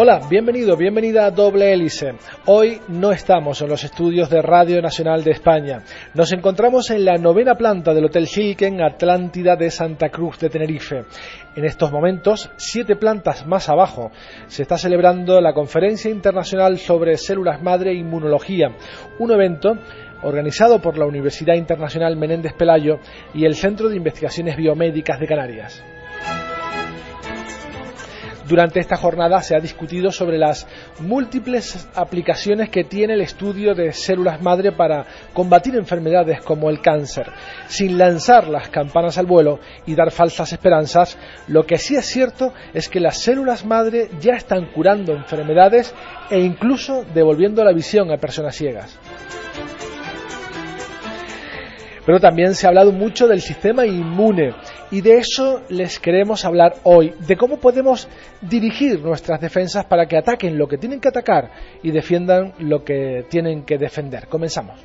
Hola, bienvenido, bienvenida a Doble Hélice. Hoy no estamos en los estudios de Radio Nacional de España. Nos encontramos en la novena planta del Hotel Hilken Atlántida de Santa Cruz de Tenerife. En estos momentos, siete plantas más abajo, se está celebrando la Conferencia Internacional sobre Células Madre e Inmunología, un evento organizado por la Universidad Internacional Menéndez Pelayo y el Centro de Investigaciones Biomédicas de Canarias. Durante esta jornada se ha discutido sobre las múltiples aplicaciones que tiene el estudio de células madre para combatir enfermedades como el cáncer. Sin lanzar las campanas al vuelo y dar falsas esperanzas, lo que sí es cierto es que las células madre ya están curando enfermedades e incluso devolviendo la visión a personas ciegas. Pero también se ha hablado mucho del sistema inmune y de eso les queremos hablar hoy, de cómo podemos dirigir nuestras defensas para que ataquen lo que tienen que atacar y defiendan lo que tienen que defender. Comenzamos.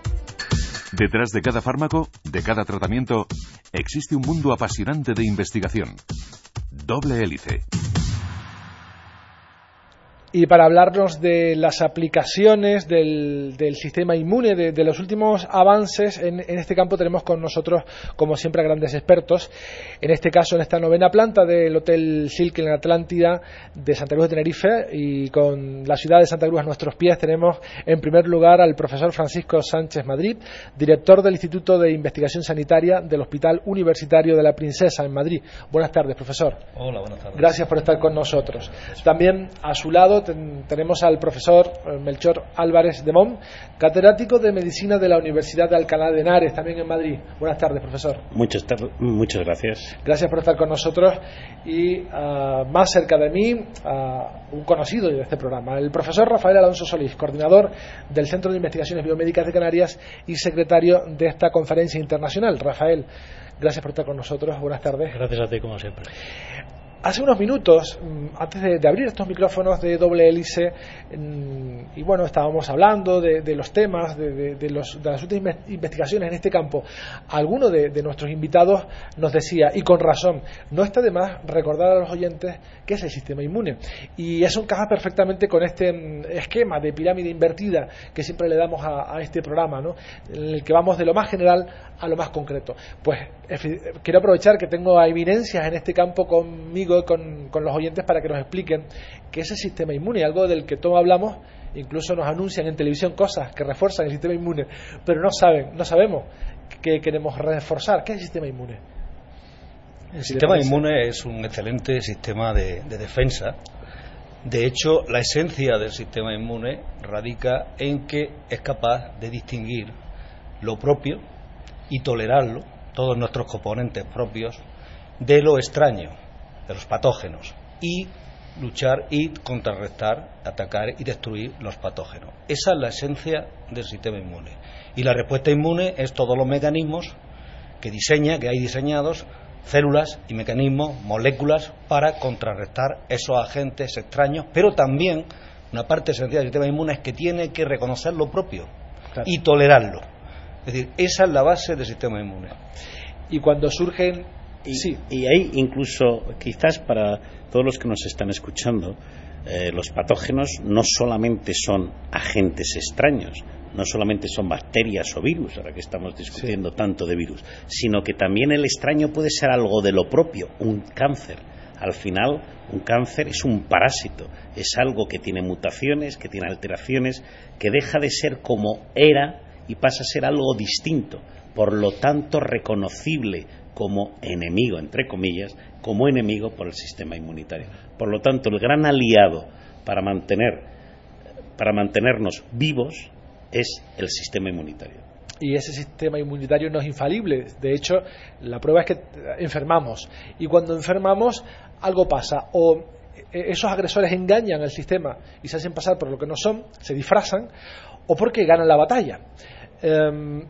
Detrás de cada fármaco, de cada tratamiento, existe un mundo apasionante de investigación. Doble hélice. Y para hablarnos de las aplicaciones del, sistema inmune, de, los últimos avances en, este campo, tenemos con nosotros, como siempre, a grandes expertos. En este caso, en esta novena planta del Hotel Silk en Atlántida de Santa Cruz de Tenerife, y con la ciudad de Santa Cruz a nuestros pies, tenemos en primer lugar al profesor Francisco Sánchez Madrid, director del Instituto de Investigación Sanitaria del Hospital Universitario de la Princesa en Madrid. Buenas tardes, profesor. Hola, buenas tardes. Gracias por estar con nosotros. También a su lado tenemos al profesor eh, Melchor Álvarez de Mon, catedrático de Medicina de la Universidad de Alcalá de Henares, también en Madrid. Buenas tardes, profesor. Muchas, muchas gracias. Gracias por estar con nosotros y ah, más cerca de mí, uh, un conocido de este programa, el profesor Rafael Alonso Solís, coordinador del Centro de Investigaciones Biomédicas de Canarias y secretario de esta conferencia internacional. Rafael, gracias por estar con nosotros. Buenas tardes. Gracias a ti, como siempre. Hace unos minutos, mm, antes de, abrir estos micrófonos de doble hélice, mm, y bueno, estábamos hablando de, los temas, de, las últimas investigaciones en este campo. Alguno de, nuestros invitados nos decía, y con razón, no está de más recordar a los oyentes qué es el sistema inmune. Y eso encaja perfectamente con este mm, esquema de pirámide invertida que siempre le damos a, este programa, ¿no? en el que vamos de lo más general a lo más concreto. Pues quiero aprovechar que tengo evidencias en este campo conmigo, con, con los oyentes, para que nos expliquen qué es el sistema inmune, algo del que todos hablamos, incluso nos anuncian en televisión cosas que refuerzan el sistema inmune, pero no saben, no sabemos qué queremos reforzar. ¿Qué es el sistema inmune? El sistema inmune es un excelente sistema de, de defensa. De hecho, la esencia del sistema inmune radica en que es capaz de distinguir lo propio y tolerarlo, todos nuestros componentes propios, de lo extraño, de los patógenos, y luchar y contrarrestar, atacar y destruir los patógenos. Esa es la esencia del sistema inmune. Y la respuesta inmune es todos los mecanismos que diseña, que hay diseñados, células y mecanismos, moléculas, para contrarrestar esos agentes extraños, pero también una parte esencial del sistema inmune es que tiene que reconocer lo propio y tolerarlo. Es decir, esa es la base del sistema inmune. Y cuando surgen... Y, sí. y hay incluso, quizás para todos los que nos están escuchando, eh, los patógenos no solamente son agentes extraños, no solamente son bacterias o virus, ahora que estamos discutiendo tanto de virus, sino que también el extraño puede ser algo de lo propio, un cáncer. Al final, un cáncer es un parásito, es algo que tiene mutaciones, que tiene alteraciones, que deja de ser como era y pasa a ser algo distinto, por lo tanto reconocible como enemigo, entre comillas, como enemigo por el sistema inmunitario. Por lo tanto, el gran aliado para mantener para mantenernos vivos es el sistema inmunitario. Y ese sistema inmunitario no es infalible. De hecho, la prueba es que enfermamos. Y cuando enfermamos, algo pasa. O esos agresores engañan al sistema y se hacen pasar por lo que no son, se disfrazan, o porque ganan la batalla. Em,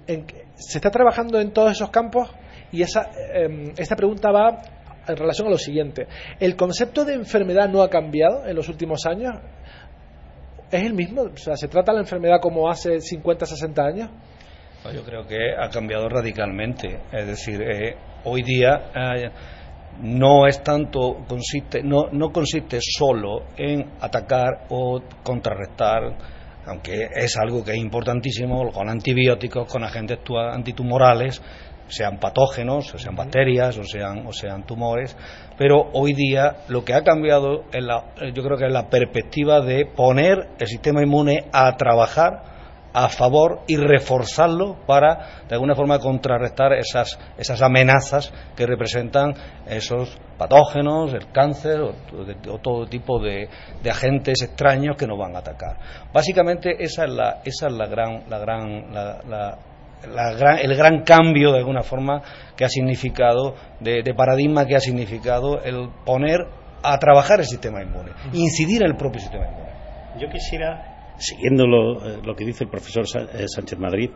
se está trabajando en todos esos campos y esa, em, esta pregunta va en relación a lo siguiente. ¿El concepto de enfermedad no ha cambiado en los últimos años? ¿Es el mismo? O sea, ¿se trata la enfermedad como hace 50, 60 años? Yo creo que ha cambiado radicalmente. Es decir, eh, hoy día eh, no es tanto consiste no, no consiste solo en atacar o contrarrestar aunque es algo que es importantísimo con antibióticos con agentes antitumorales sean patógenos, o sean bacterias, o sean, o sean tumores, pero hoy día lo que ha cambiado es la, yo creo que es la perspectiva de poner el sistema inmune a trabajar a favor y reforzarlo para de alguna forma contrarrestar esas, esas amenazas que representan esos patógenos, el cáncer o, todo tipo de, agentes extraños que nos van a atacar. Básicamente esa es la, esa es la gran, la gran, la, el gran cambio de alguna forma que ha significado de, de paradigma que ha significado el poner a trabajar el sistema inmune, incidir en el propio sistema inmune. Yo quisiera siguiendo lo, lo, que dice el profesor eh, Sánchez Madrid,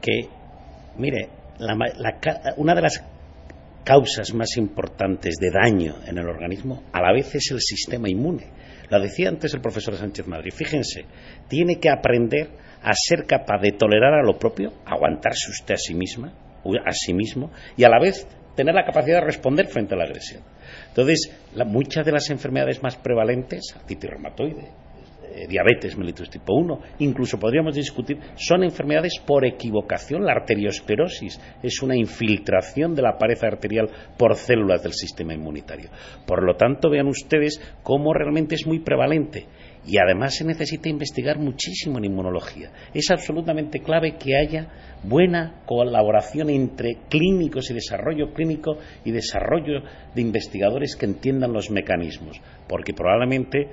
que, mire, una de las causas más importantes de daño en el organismo a la vez es el sistema inmune. Lo decía antes el profesor Sánchez Madrid. Fíjense, tiene que aprender a ser capaz de tolerar a lo propio, aguantarse usted a sí misma, a sí mismo, y a la vez tener la capacidad de responder frente a la agresión. Entonces, muchas de las enfermedades más prevalentes, artritis reumatoide, eh, diabetes mellitus tipo 1, incluso podríamos discutir, son enfermedades por equivocación. La arteriosclerosis es una infiltración de la pared arterial por células del sistema inmunitario. Por lo tanto, vean ustedes cómo realmente es muy prevalente. Y además se necesita investigar muchísimo en inmunología. Es absolutamente clave que haya buena colaboración entre clínicos y desarrollo clínico y desarrollo de investigadores que entiendan los mecanismos, porque probablemente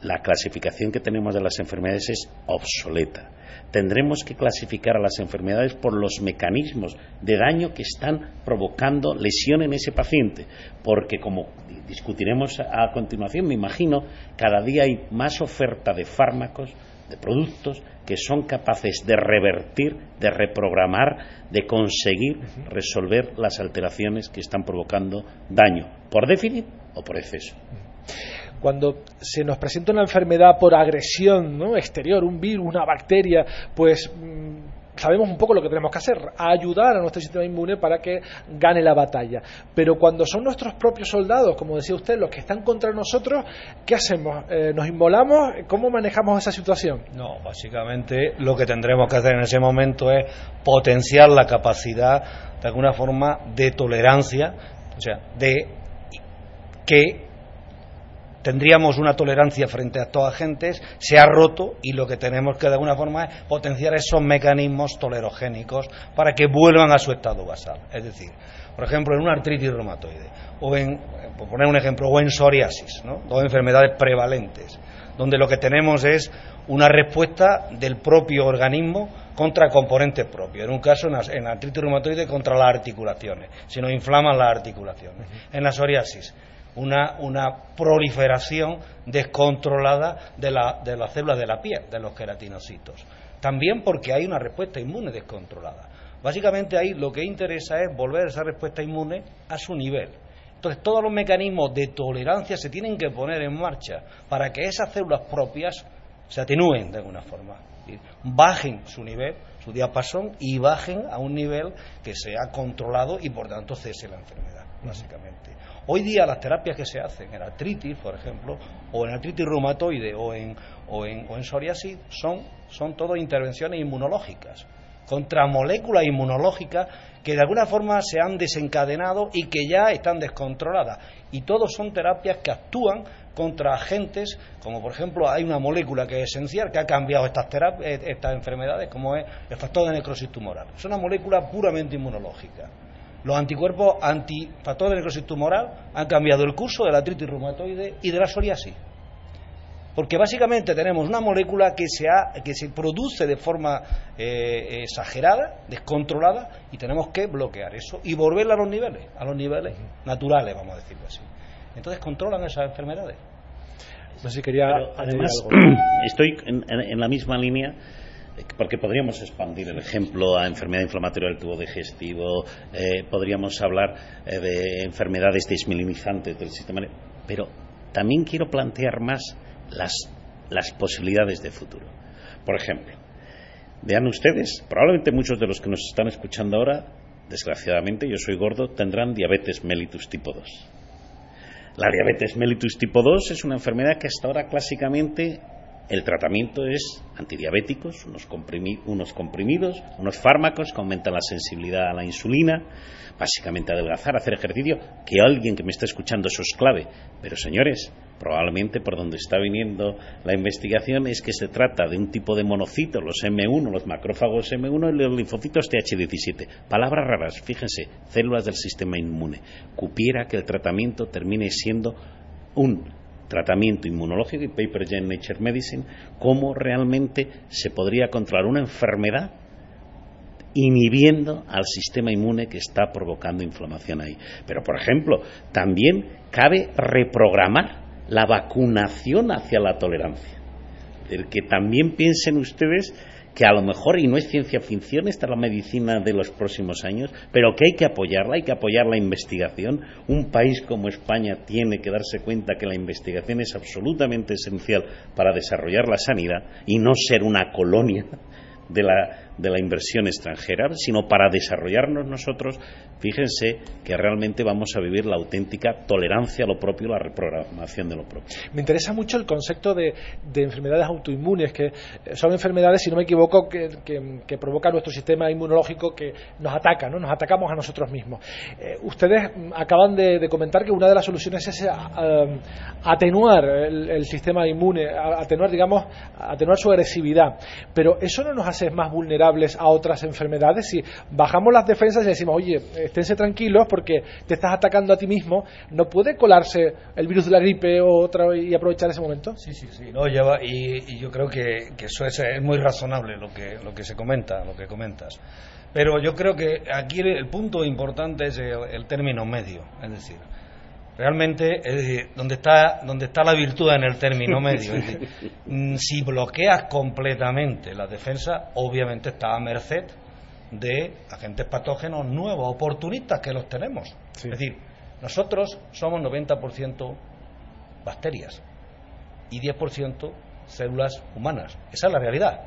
la clasificación que tenemos de las enfermedades es obsoleta. Tendremos que clasificar a las enfermedades por los mecanismos de daño que están provocando lesión en ese paciente, porque como discutiremos a continuación, me imagino, cada día hay más oferta de fármacos, de productos que son capaces de revertir, de reprogramar, de conseguir resolver las alteraciones que están provocando daño, por déficit o por exceso cuando se nos presenta una enfermedad por agresión exterior, un virus, una bacteria, pues mm, sabemos un poco lo que tenemos que hacer, ayudar a nuestro sistema inmune para que gane la batalla. Pero cuando son nuestros propios soldados, como decía usted, los que están contra nosotros, ¿qué hacemos? Eh, ¿Nos inmolamos? ¿Cómo manejamos esa situación? No, básicamente lo que tendremos que hacer en ese momento es potenciar la capacidad, de alguna forma, de tolerancia, o sea, de que tendríamos una tolerancia frente a estos agentes, se ha roto y lo que tenemos que de alguna forma es potenciar esos mecanismos tolerogénicos para que vuelvan a su estado basal. Es decir, por ejemplo, en una artritis reumatoide, o en, por poner un ejemplo, o en psoriasis, ¿no? dos enfermedades prevalentes, donde lo que tenemos es una respuesta del propio organismo contra componentes propios. En un caso, en artritis reumatoide, contra las articulaciones, si nos inflaman las articulaciones. En la psoriasis, una, una proliferación descontrolada de, la, de las células de la piel, de los queratinocitos. También porque hay una respuesta inmune descontrolada. Básicamente ahí lo que interesa es volver esa respuesta inmune a su nivel. Entonces todos los mecanismos de tolerancia se tienen que poner en marcha para que esas células propias se atenúen de alguna forma, bajen su nivel, su diapasón y bajen a un nivel que sea controlado y por tanto cese la enfermedad, básicamente. Hoy día las terapias que se hacen en artritis, por ejemplo, o en artritis reumatoide o en, o en, o en psoriasis, son, son todo intervenciones inmunológicas, contra moléculas inmunológicas que de alguna forma se han desencadenado y que ya están descontroladas. Y todos son terapias que actúan contra agentes, como por ejemplo hay una molécula que es esencial, que ha cambiado estas, estas enfermedades, como es el factor de necrosis tumoral. Es una molécula puramente inmunológica. Los anticuerpos antifactores de necrosis tumoral han cambiado el curso de la artritis reumatoide y de la psoriasis. Porque básicamente tenemos una molécula que se, que se produce de forma eh, exagerada, descontrolada, y tenemos que bloquear eso y volverla a los niveles, a los niveles naturales, vamos a decirlo así. Entonces controlan esas enfermedades. No sé si quería. además, estoy en la misma línea porque podríamos expandir el ejemplo a enfermedad inflamatoria del tubo digestivo, eh, podríamos hablar eh, de enfermedades desmilinizantes del sistema, pero también quiero plantear más las, las posibilidades de futuro. Por ejemplo, vean ustedes, probablemente muchos de los que nos están escuchando ahora desgraciadamente yo soy gordo, tendrán diabetes mellitus tipo 2. La diabetes mellitus tipo 2 es una enfermedad que hasta ahora clásicamente el tratamiento es antidiabéticos, unos, comprimidos, unos fármacos que aumentan la sensibilidad a la insulina, básicamente adelgazar, hacer ejercicio, que alguien que me está escuchando eso es clave. Pero señores, probablemente por donde está viniendo la investigación es que se trata de un tipo de monocito, los M1, los macrófagos M1 y los linfocitos TH17. Palabras raras, fíjense, células del sistema inmune. Cupiera que el tratamiento termine siendo un tratamiento inmunológico y paper ya en Nature Medicine, cómo realmente se podría controlar una enfermedad inhibiendo al sistema inmune que está provocando inflamación ahí. Pero, por ejemplo, también cabe reprogramar la vacunación hacia la tolerancia. El que también piensen ustedes que a lo mejor, y no es ciencia ficción, está la medicina de los próximos años, pero que hay que apoyarla, hay que apoyar la investigación. Un país como España tiene que darse cuenta que la investigación es absolutamente esencial para desarrollar la sanidad y no ser una colonia de la, de la inversión extranjera, sino para desarrollarnos nosotros, fíjense que realmente vamos a vivir la auténtica tolerancia a lo propio, la reprogramación de lo propio. Me interesa mucho el concepto de, enfermedades autoinmunes, que son enfermedades, si no me equivoco, que, que, provocan nuestro sistema inmunológico que nos ataca, ¿no? nos atacamos a nosotros mismos. Eh, ustedes acaban de, comentar que una de las soluciones es eh, atenuar el, sistema inmune, atenuar, digamos, atenuar su agresividad, pero eso no nos hace más vulnerables a otras enfermedades si bajamos las defensas y decimos, oye, esténse tranquilos porque te estás atacando a ti mismo, ¿no puede colarse el virus de la gripe o otra y aprovechar ese momento? Sí, sí, sí, no, lleva, y, yo creo que, eso es, muy razonable lo que, lo que se comenta, lo que comentas. Pero yo creo que aquí el, punto importante es el, término medio, es decir, realmente, es decir, donde está, donde está la virtud en el término medio. Es decir, mm, si bloqueas completamente la defensa, obviamente está a merced de agentes patógenos nuevos, oportunistas que los tenemos. Es decir, nosotros somos 90% bacterias y 10% células humanas. Esa es la realidad.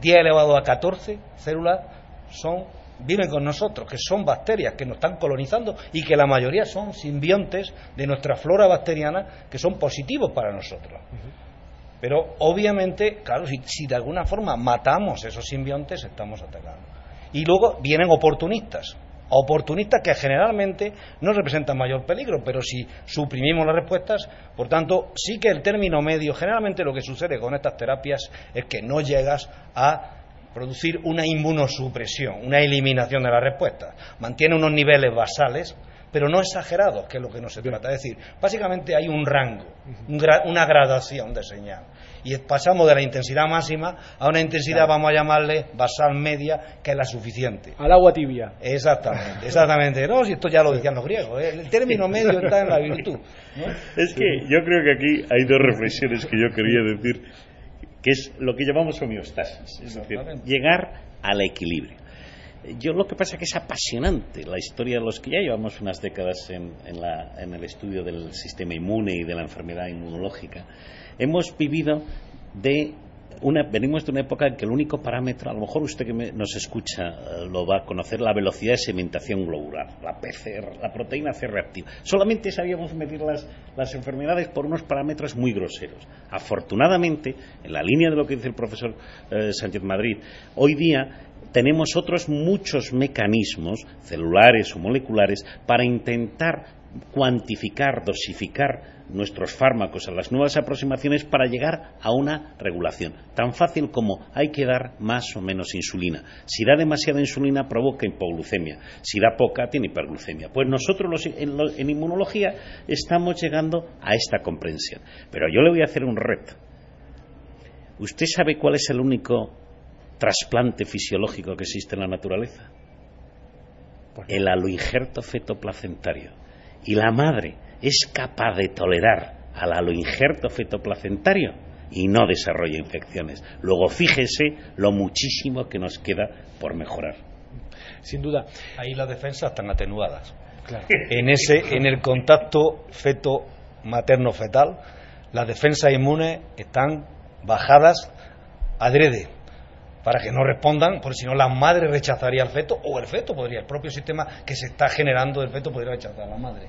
10 elevado a 14 células son viven con nosotros, que son bacterias que nos están colonizando y que la mayoría son simbiontes de nuestra flora bacteriana que son positivos para nosotros. Pero obviamente, claro, si, de alguna forma matamos esos simbiontes, estamos atacando. Y luego vienen oportunistas, oportunistas que generalmente no representan mayor peligro, pero si suprimimos las respuestas, por tanto, sí que el término medio, generalmente lo que sucede con estas terapias es que no llegas a producir una inmunosupresión, una eliminación de la respuesta. Mantiene unos niveles basales, pero no exagerados, que es lo que no se trata. Es decir, básicamente hay un rango, una gradación de señal. Y pasamos de la intensidad máxima a una intensidad, vamos a llamarle basal media, que es la suficiente. Al agua tibia. Exactamente, exactamente. No, si esto ya lo decían los griegos. ¿eh? El término medio está en la virtud. Es que yo creo que aquí hay dos reflexiones que yo quería decir que es lo que llamamos homeostasis, es decir, llegar al equilibrio. Yo lo que pasa es que es apasionante la historia de los que ya llevamos unas décadas en, en el estudio del sistema inmune y de la enfermedad inmunológica. Hemos vivido de venimos de una época en que el único parámetro, a lo mejor usted que nos escucha eh, lo va a conocer, la velocidad de sedimentación globular, la PCR, la proteína C reactiva. Solamente sabíamos medir las, las enfermedades por unos parámetros muy groseros. Afortunadamente, en la línea de lo que dice el profesor eh, Sánchez Madrid, hoy día tenemos otros muchos mecanismos celulares o moleculares para intentar cuantificar, dosificar nuestros fármacos, a las nuevas aproximaciones para llegar a una regulación. Tan fácil como hay que dar más o menos insulina. Si da demasiada insulina provoca hipoglucemia. Si da poca tiene hiperglucemia. Pues nosotros en, inmunología estamos llegando a esta comprensión. Pero yo le voy a hacer un reto. ¿Usted sabe cuál es el único trasplante fisiológico que existe en la naturaleza? El aloinjerto fetoplacentario. Y la madre es capaz de tolerar al aloinjerto fetoplacentario y no desarrolla infecciones. Luego fíjese lo muchísimo que nos queda por mejorar. Sin duda. Ahí las defensas están atenuadas. En ese, en el contacto feto materno fetal, las defensas inmunes están bajadas adrede para que no respondan, porque si no la madre rechazaría al feto o el feto podría, el propio sistema que se está generando del feto podría rechazar a la madre.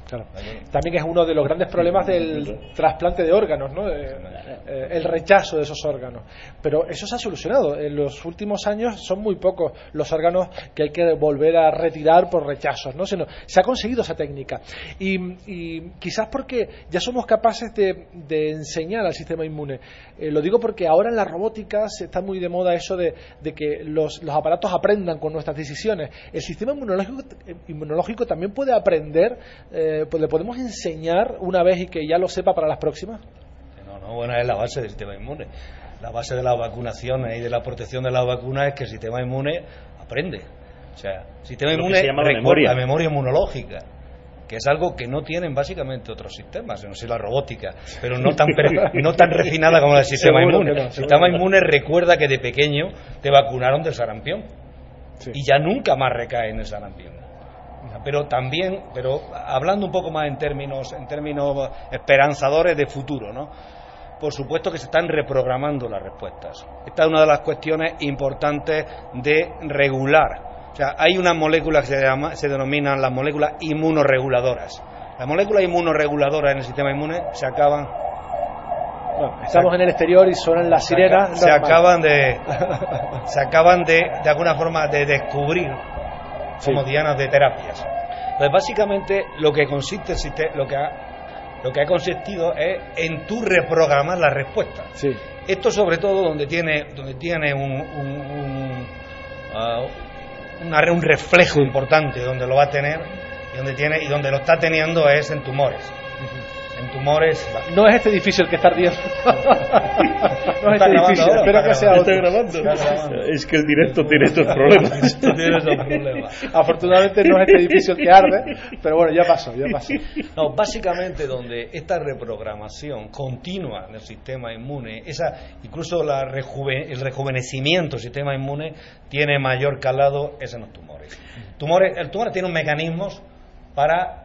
También es uno de los grandes problemas del trasplante de órganos, ¿no? Eh, el rechazo de esos órganos. Pero eso se ha solucionado. En los últimos años son muy pocos los órganos que hay que volver a retirar por rechazos, ¿no? Sino, se ha conseguido esa técnica. Y, quizás porque ya somos capaces de, enseñar al sistema inmune. Eh, lo digo porque ahora en la robótica se está muy de moda eso de de que los, aparatos aprendan con nuestras decisiones. El sistema inmunológico, también puede aprender, eh, pues le podemos enseñar una vez y que ya lo sepa para las próximas. No, no, bueno, es la base del sistema inmune. La base de la vacunación y de la protección de la vacuna es que el sistema inmune aprende. O sea, el sistema inmune memoria. la memoria inmunológica que es algo que no tienen básicamente otros sistemas, no sé la robótica, pero no tan, no tan refinada como el sistema inmune. el sistema inmune recuerda que de pequeño te vacunaron del sarampión y ya nunca más recae en el sarampión. Pero también, pero hablando un poco más en términos, en términos esperanzadores de futuro, ¿no? Por supuesto que se están reprogramando las respuestas. Esta es una de las cuestiones importantes de regular o sea, hay unas moléculas que se, denominan las moléculas inmunoreguladoras. Las moléculas inmunoreguladoras en el sistema inmune se acaban estamos en el exterior y suenan las sirenas. Se, acaban de, se acaban de, de alguna forma, de descubrir como dianas de terapias. Entonces, básicamente, lo que consiste, lo que ha, lo que ha consistido es en tú reprogramar la respuesta. Esto, sobre todo, donde tiene, donde tiene un, uh, un reflejo importante donde lo va a tener y donde, tiene, y donde lo está teniendo es en tumores en tumores. No es este edificio el que está ardiendo. no es este edificio, espero que sea otro. Grabando? Es que el directo tiene estos problemas. tiene estos problemas. Afortunadamente no es este edificio el que arde, pero bueno, ya pasó, ya pasó. No, básicamente donde esta reprogramación continua del sistema inmune, esa incluso la el rejuvenecimiento del sistema inmune tiene mayor calado es en los tumores. tumores el tumor tiene un mecanismos para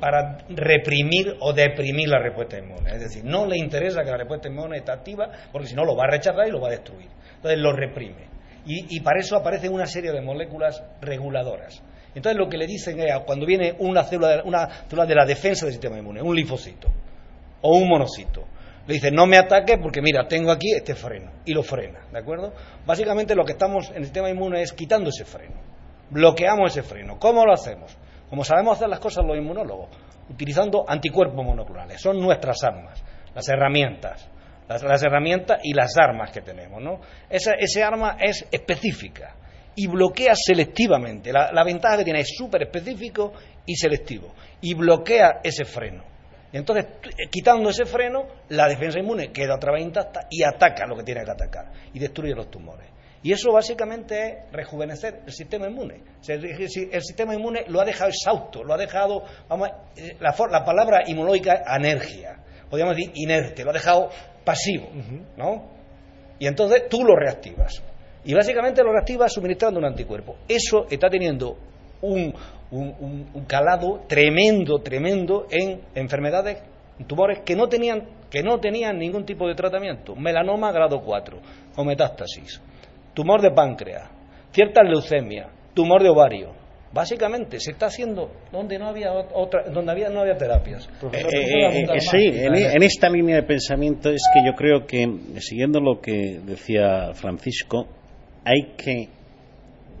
para reprimir o deprimir la respuesta inmune. Es decir, no le interesa que la respuesta inmune esté activa porque si no lo va a rechazar y lo va a destruir. Entonces lo reprime. Y, para eso aparecen una serie de moléculas reguladoras. Entonces lo que le dicen es, cuando viene una célula, de, una célula de la defensa del sistema inmune, un linfocito o un monocito, le dicen, no me ataque porque mira, tengo aquí este freno. Y lo frena, ¿de acuerdo? Básicamente lo que estamos en el sistema inmune es quitando ese freno. Bloqueamos ese freno. ¿Cómo lo hacemos? Como sabemos hacer las cosas los inmunólogos, utilizando anticuerpos monoclonales. Son nuestras armas, las herramientas, las, herramientas y las armas que tenemos. ¿no? Esa, ese arma es específica y bloquea selectivamente. La, la ventaja que tiene es súper específico y selectivo. Y bloquea ese freno. Entonces, quitando ese freno, la defensa inmune queda otra vez intacta y ataca lo que tiene que atacar y destruye los tumores. Y eso básicamente es rejuvenecer el sistema inmune. El sistema inmune lo ha dejado exhausto, lo ha dejado, vamos, eh, la, la palabra inmunológica es anergia, podríamos decir inerte, lo ha dejado pasivo, ¿no? Y entonces tú lo reactivas. Y básicamente lo reactivas suministrando un anticuerpo. Eso está teniendo un, un calado tremendo, tremendo en enfermedades, en tumores que no tenían que no tenían ningún tipo de tratamiento. Melanoma grado 4 o metástasis tumor de páncreas, cierta leucemia, tumor de ovario. Básicamente se está haciendo donde no había otra, donde había no había terapias. Eh, eh, eh, sí, en, esta línea de pensamiento es que yo creo que siguiendo lo que decía Francisco, hay que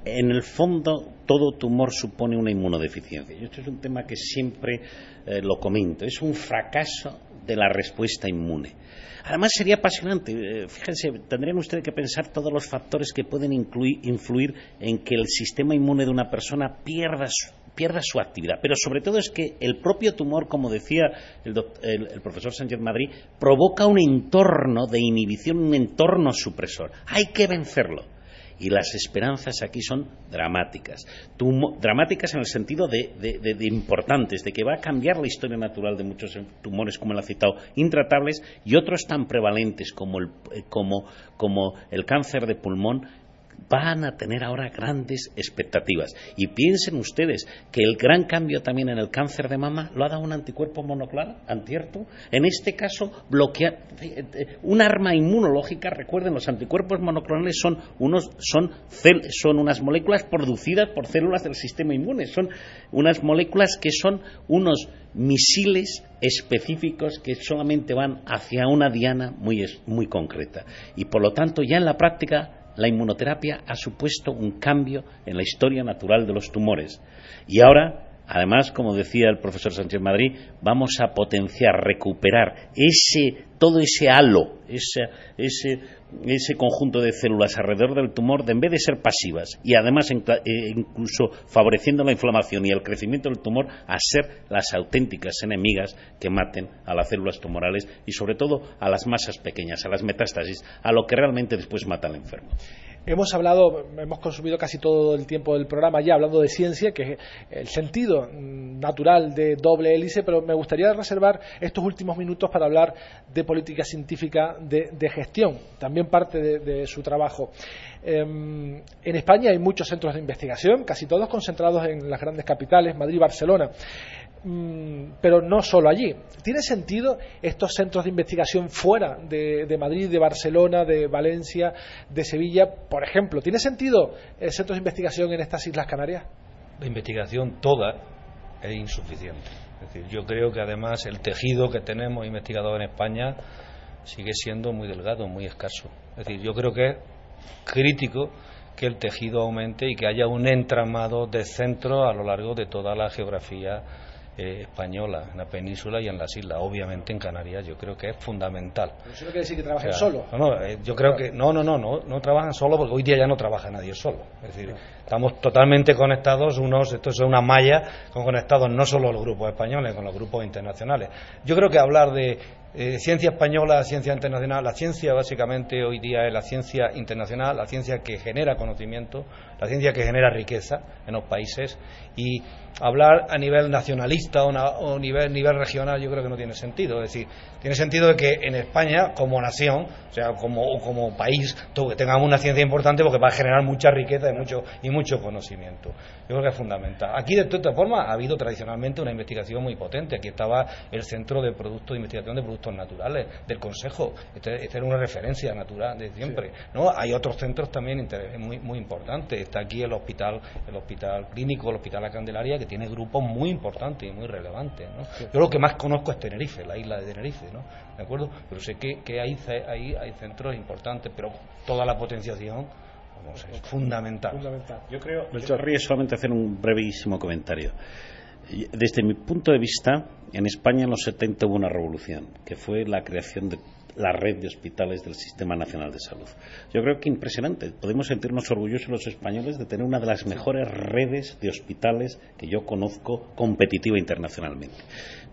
en el fondo todo tumor supone una inmunodeficiencia. Y esto es un tema que siempre lo comento. Es un fracaso de la respuesta inmune. Además sería apasionante. Eh, fíjense, tendrían ustedes que pensar todos los factores que pueden influir en que el sistema inmune de una persona pierda su, actividad. Pero sobre todo es que el propio tumor, como decía el, profesor Sánchez Madrid, provoca un entorno de inhibición, un entorno supresor. Hay que vencerlo y las esperanzas aquí son dramáticas. dramáticas en el sentido de, importantes, de que va a cambiar la historia natural de muchos tumores, como él ha citado, intratables, y otros tan prevalentes como el, eh, como, como el cáncer de pulmón, van a tener ahora grandes expectativas. Y piensen ustedes que el gran cambio también en el cáncer de mama lo ha dado un anticuerpo monoclonal, antiherto. En este caso, bloquea un arma inmunológica. Recuerden, los anticuerpos monoclonales son, unos, son, son unas moléculas producidas por células del sistema inmune. Son unas moléculas que son unos misiles específicos que solamente van hacia una diana muy, muy concreta. Y por lo tanto, ya en la práctica, la inmunoterapia ha supuesto un cambio en la historia natural de los tumores. Y ahora Además, como decía el profesor Sánchez Madrid, vamos a potenciar, recuperar ese, todo ese halo, ese, ese, conjunto de células alrededor del tumor, de en vez de ser pasivas y además eh, incluso favoreciendo la inflamación y el crecimiento del tumor, a ser las auténticas enemigas que maten a las células tumorales y sobre todo a las masas pequeñas, a las metástasis, a lo que realmente después mata al enfermo. Hemos hablado, hemos consumido casi todo el tiempo del programa ya hablando de ciencia, que es el sentido mm, natural de doble hélice, pero me gustaría reservar estos últimos minutos para hablar de política científica de, gestión, también parte de, su trabajo. Em, en España hay muchos centros de investigación, casi todos concentrados en las grandes capitales, Madrid y Barcelona. Mm, pero no solo allí. ¿Tiene sentido estos centros de investigación fuera de, Madrid, de Barcelona, de Valencia, de Sevilla, por ejemplo? ¿Tiene sentido eh, centros de investigación en estas Islas Canarias? La investigación toda es insuficiente. Es decir, yo creo que además el tejido que tenemos investigado en España sigue siendo muy delgado, muy escaso. Es decir, yo creo que es crítico que el tejido aumente y que haya un entramado de centros a lo largo de toda la geografía eh, española en la península y en las islas. Obviamente en Canarias yo creo que es fundamental. Pero eso no quiere decir que trabajen solo. No, eh, yo creo que no, no, no, no, no trabajan solo porque hoy día ya no trabaja nadie solo. Es decir, estamos totalmente conectados, unos, esto es una malla, conectados no solo los grupos españoles, con los grupos internacionales. Yo creo que hablar de eh, ciencia española, ciencia internacional, la ciencia básicamente hoy día es la ciencia internacional, la ciencia que genera conocimiento, la ciencia que genera riqueza en los países y hablar a nivel nacionalista o, a nivel, nivel regional yo creo que no tiene sentido. Es decir, tiene sentido de que en España, como nación, o sea, como, como país, tengamos una ciencia importante porque va a generar mucha riqueza y mucho, y mucho conocimiento. Yo creo que es fundamental. Aquí, de todas formas, ha habido tradicionalmente una investigación muy potente. Aquí estaba el Centro de Productos de Investigación de Productos Naturales del Consejo. Esta este era una referencia natural de siempre. ¿no? Hay otros centros también muy, muy importantes. Está aquí el Hospital, el hospital Clínico, el Hospital La Candelaria, que tiene grupos muy importantes y muy relevantes. Yo lo que más conozco es Tenerife, la isla de Tenerife, ¿no? ¿De acuerdo? Pero sé que, que hay, hay, hay centros importantes, pero toda la potenciación es fundamental. fundamental. Yo creo. Doctor Ríos, solamente hacer un brevísimo comentario. Desde mi punto de vista, en España en los 70 hubo una revolución, que fue la creación de la red de hospitales del Sistema Nacional de Salud. Yo creo que impresionante. Podemos sentirnos orgullosos los españoles de tener una de las mejores redes de hospitales que yo conozco competitiva internacionalmente.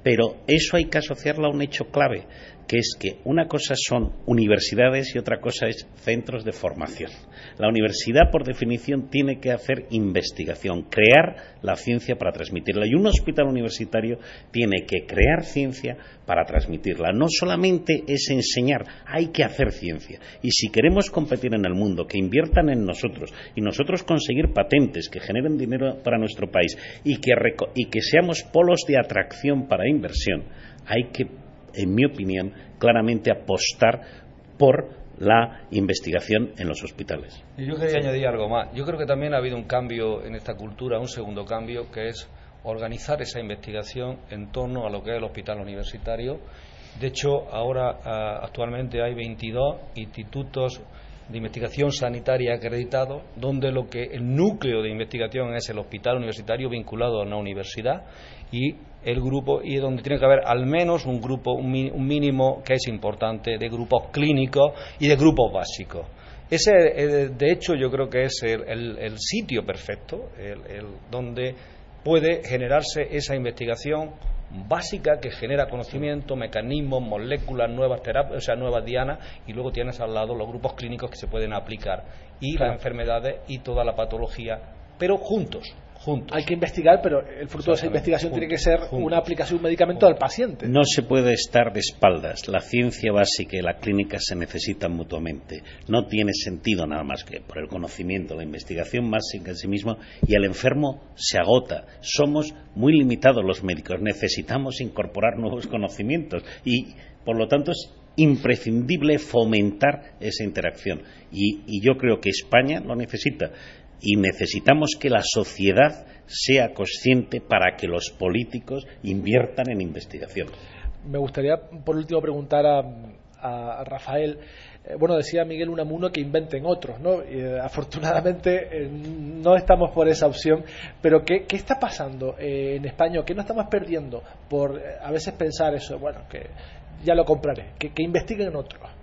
Pero eso hay que asociarlo a un hecho clave, que es que una cosa son universidades y otra cosa es centros de formación. La universidad, por definición, tiene que hacer investigación, crear la ciencia para transmitirla. Y un hospital universitario tiene que crear ciencia para transmitirla. No solamente es enseñar, hay que hacer ciencia. Y si queremos competir en el mundo, que inviertan en nosotros y nosotros conseguir patentes que generen dinero para nuestro país y que, seamos polos de atracción para inversión, hay que, en mi opinión, claramente apostar por la investigación en los hospitales. Y yo quería añadir algo más. Yo creo que también ha habido un cambio en esta cultura, un segundo cambio, que es organizar esa investigación en torno a lo que es el hospital universitario. De hecho, ahora ah, actualmente hay 22 institutos de investigación sanitaria acreditados, donde lo que el núcleo de investigación es el hospital universitario vinculado a una universidad y el grupo y donde tiene que haber al menos un grupo, un mínimo que es importante de grupos clínicos y de grupos básicos. Ese, eh, de hecho, yo creo que es el, sitio perfecto, el, donde puede generarse esa investigación básica que genera conocimiento, mecanismos, moléculas, nuevas terapias, o sea, nuevas dianas, y luego tienes al lado los grupos clínicos que se pueden aplicar y las enfermedades y toda la patología, pero juntos, Hay que investigar, pero el fruto de esa investigación tiene que ser una aplicación de un medicamento al paciente. No se puede estar de espaldas. La ciencia básica y la clínica se necesitan mutuamente. No tiene sentido nada más que por el conocimiento, la investigación básica en sí mismo y el enfermo se agota. Somos muy limitados los médicos. Necesitamos incorporar nuevos conocimientos y, por lo tanto, es imprescindible fomentar esa interacción. y yo creo que España lo necesita y necesitamos que la sociedad sea consciente para que los políticos inviertan en investigación. Me gustaría, por último, preguntar a, Rafael. Eh, bueno, decía Miguel Unamuno que inventen otros, ¿no? Eh, afortunadamente eh, no estamos por esa opción, pero ¿qué, está pasando en España? ¿Qué no estamos perdiendo por a veces pensar eso? Bueno, que ya lo compraré, que investiguen otros.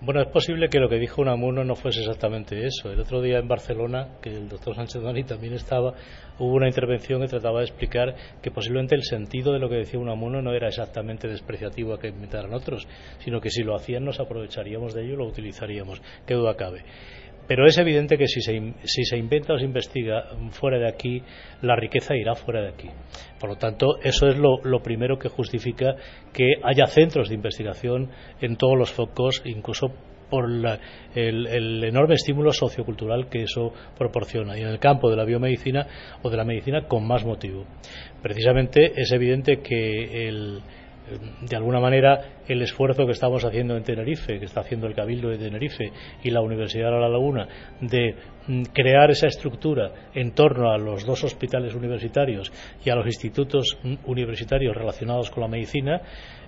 Bueno, es posible que lo que dijo Unamuno no fuese exactamente eso. El otro día en Barcelona, que el doctor Sánchez Doni también estaba, hubo una intervención que trataba de explicar que posiblemente el sentido de lo que decía Unamuno no era exactamente despreciativo a que inventaran otros, sino que si lo hacían nos aprovecharíamos de ello y lo utilizaríamos. Qué duda cabe. Pero es evidente que si se, inventa o se investiga fuera de aquí, la riqueza irá fuera de aquí. Por lo tanto, eso es lo, primero que justifica que haya centros de investigación en todos los focos, incluso por el, enorme estímulo sociocultural que eso proporciona y en el campo de la biomedicina o de la medicina con más motivo. Precisamente es evidente que el, de alguna manera el esfuerzo que estamos haciendo en Tenerife, que está haciendo el Cabildo de Tenerife y la Universidad de La Laguna, de mm, crear esa estructura en torno a los dos hospitales universitarios y a los institutos mm, universitarios relacionados con la medicina,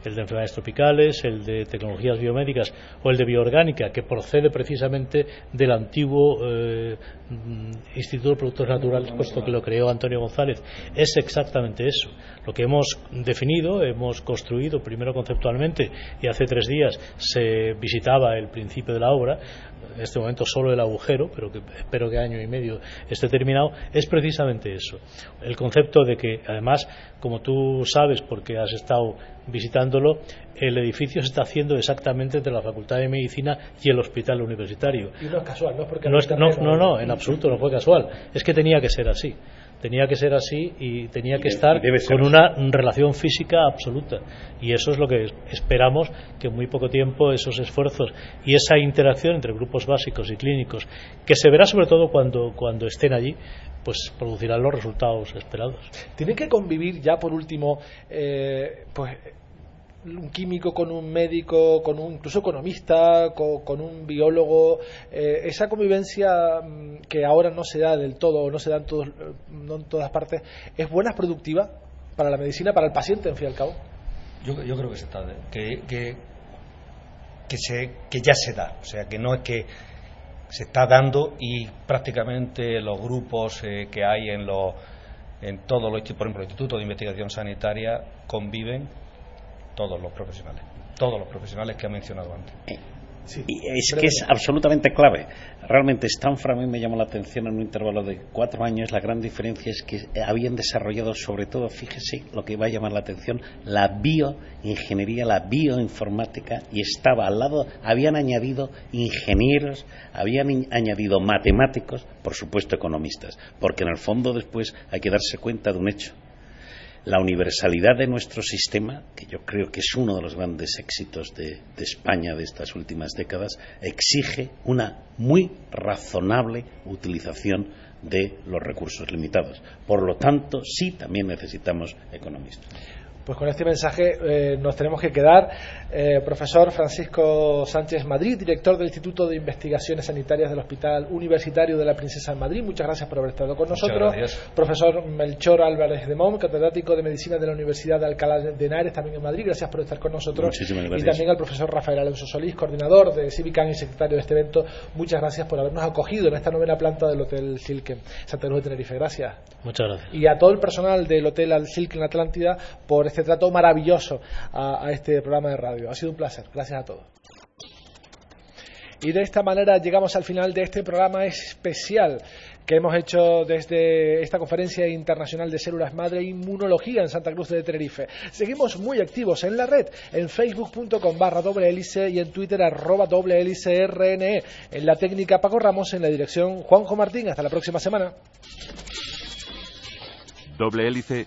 el de enfermedades tropicales, el de tecnologías biomédicas o el de bioorgánica, que procede precisamente del antiguo eh, Instituto de Productos Naturales, puesto que lo creó Antonio González, es exactamente eso. Lo que hemos definido, hemos construido primero conceptualmente y hace tres días se visitaba el principio de la obra, en este momento solo el agujero, pero que espero que año y medio esté terminado, es precisamente eso. El concepto de que, además, como tú sabes, porque has estado visitándolo, el edificio se está haciendo exactamente entre la Facultad de Medicina y el Hospital Universitario. Y no es casual, ¿no? Porque no, no, no, en absoluto no fue casual. Es que tenía que ser así tenía que ser así y tenía que estar con una relación física absoluta. Y eso es lo que esperamos que en muy poco tiempo esos esfuerzos y esa interacción entre grupos básicos y clínicos, que se verá sobre todo cuando, cuando estén allí, pues producirán los resultados esperados. Tiene que convivir ya por último, eh, pues un químico con un médico, con un incluso economista, con, un biólogo, eh, esa convivencia mm, que ahora no se da del todo no se da en, todos, no en todas partes, ¿es buena, productiva para la medicina, para el paciente, en fin y al cabo? Yo, yo creo que se está, que, que, que, se, que ya se da, o sea, que no es que se está dando y prácticamente los grupos eh, que hay en los en todos los por ejemplo, el Instituto de Investigación Sanitaria conviven todos los profesionales, todos los profesionales que ha mencionado antes. Eh, y es que es absolutamente clave. Realmente Stanford a mí me llamó la atención en un intervalo de cuatro años. La gran diferencia es que habían desarrollado, sobre todo, fíjese lo que va a llamar la atención, la bioingeniería, la bioinformática, y estaba al lado, habían añadido ingenieros, habían añadido matemáticos, por supuesto economistas, porque en el fondo después hay que darse cuenta de un hecho la universalidad de nuestro sistema, que yo creo que es uno de los grandes éxitos de, España de estas últimas décadas, exige una muy razonable utilización de los recursos limitados. Por lo tanto, sí también necesitamos economistas. Pues con este mensaje eh, nos tenemos que quedar. Eh, profesor Francisco Sánchez Madrid, director del Instituto de Investigaciones Sanitarias del Hospital Universitario de la Princesa de Madrid, muchas gracias por haber estado con nosotros. Profesor Melchor Álvarez de Mom, catedrático de Medicina de la Universidad de Alcalá de Henares, también en Madrid, gracias por estar con nosotros. Y también al profesor Rafael Alonso Solís, coordinador de Civican y secretario de este evento, muchas gracias por habernos acogido en esta novena planta del Hotel Silken Santa Cruz de Tenerife. Gracias. Muchas gracias. Y a todo el personal del Hotel Al Silken Atlántida por este trato maravilloso a, este programa de radio. Ha sido un placer. Gracias a todos. Y de esta manera llegamos al final de este programa especial que hemos hecho desde esta conferencia internacional de células madre e inmunología en Santa Cruz de Tenerife. Seguimos muy activos en la red, en facebook.com barra doble hélice y en twitter arroba doble hélice RNE. En la técnica Paco Ramos, en la dirección Juanjo Martín. Hasta la próxima semana. Doble hélice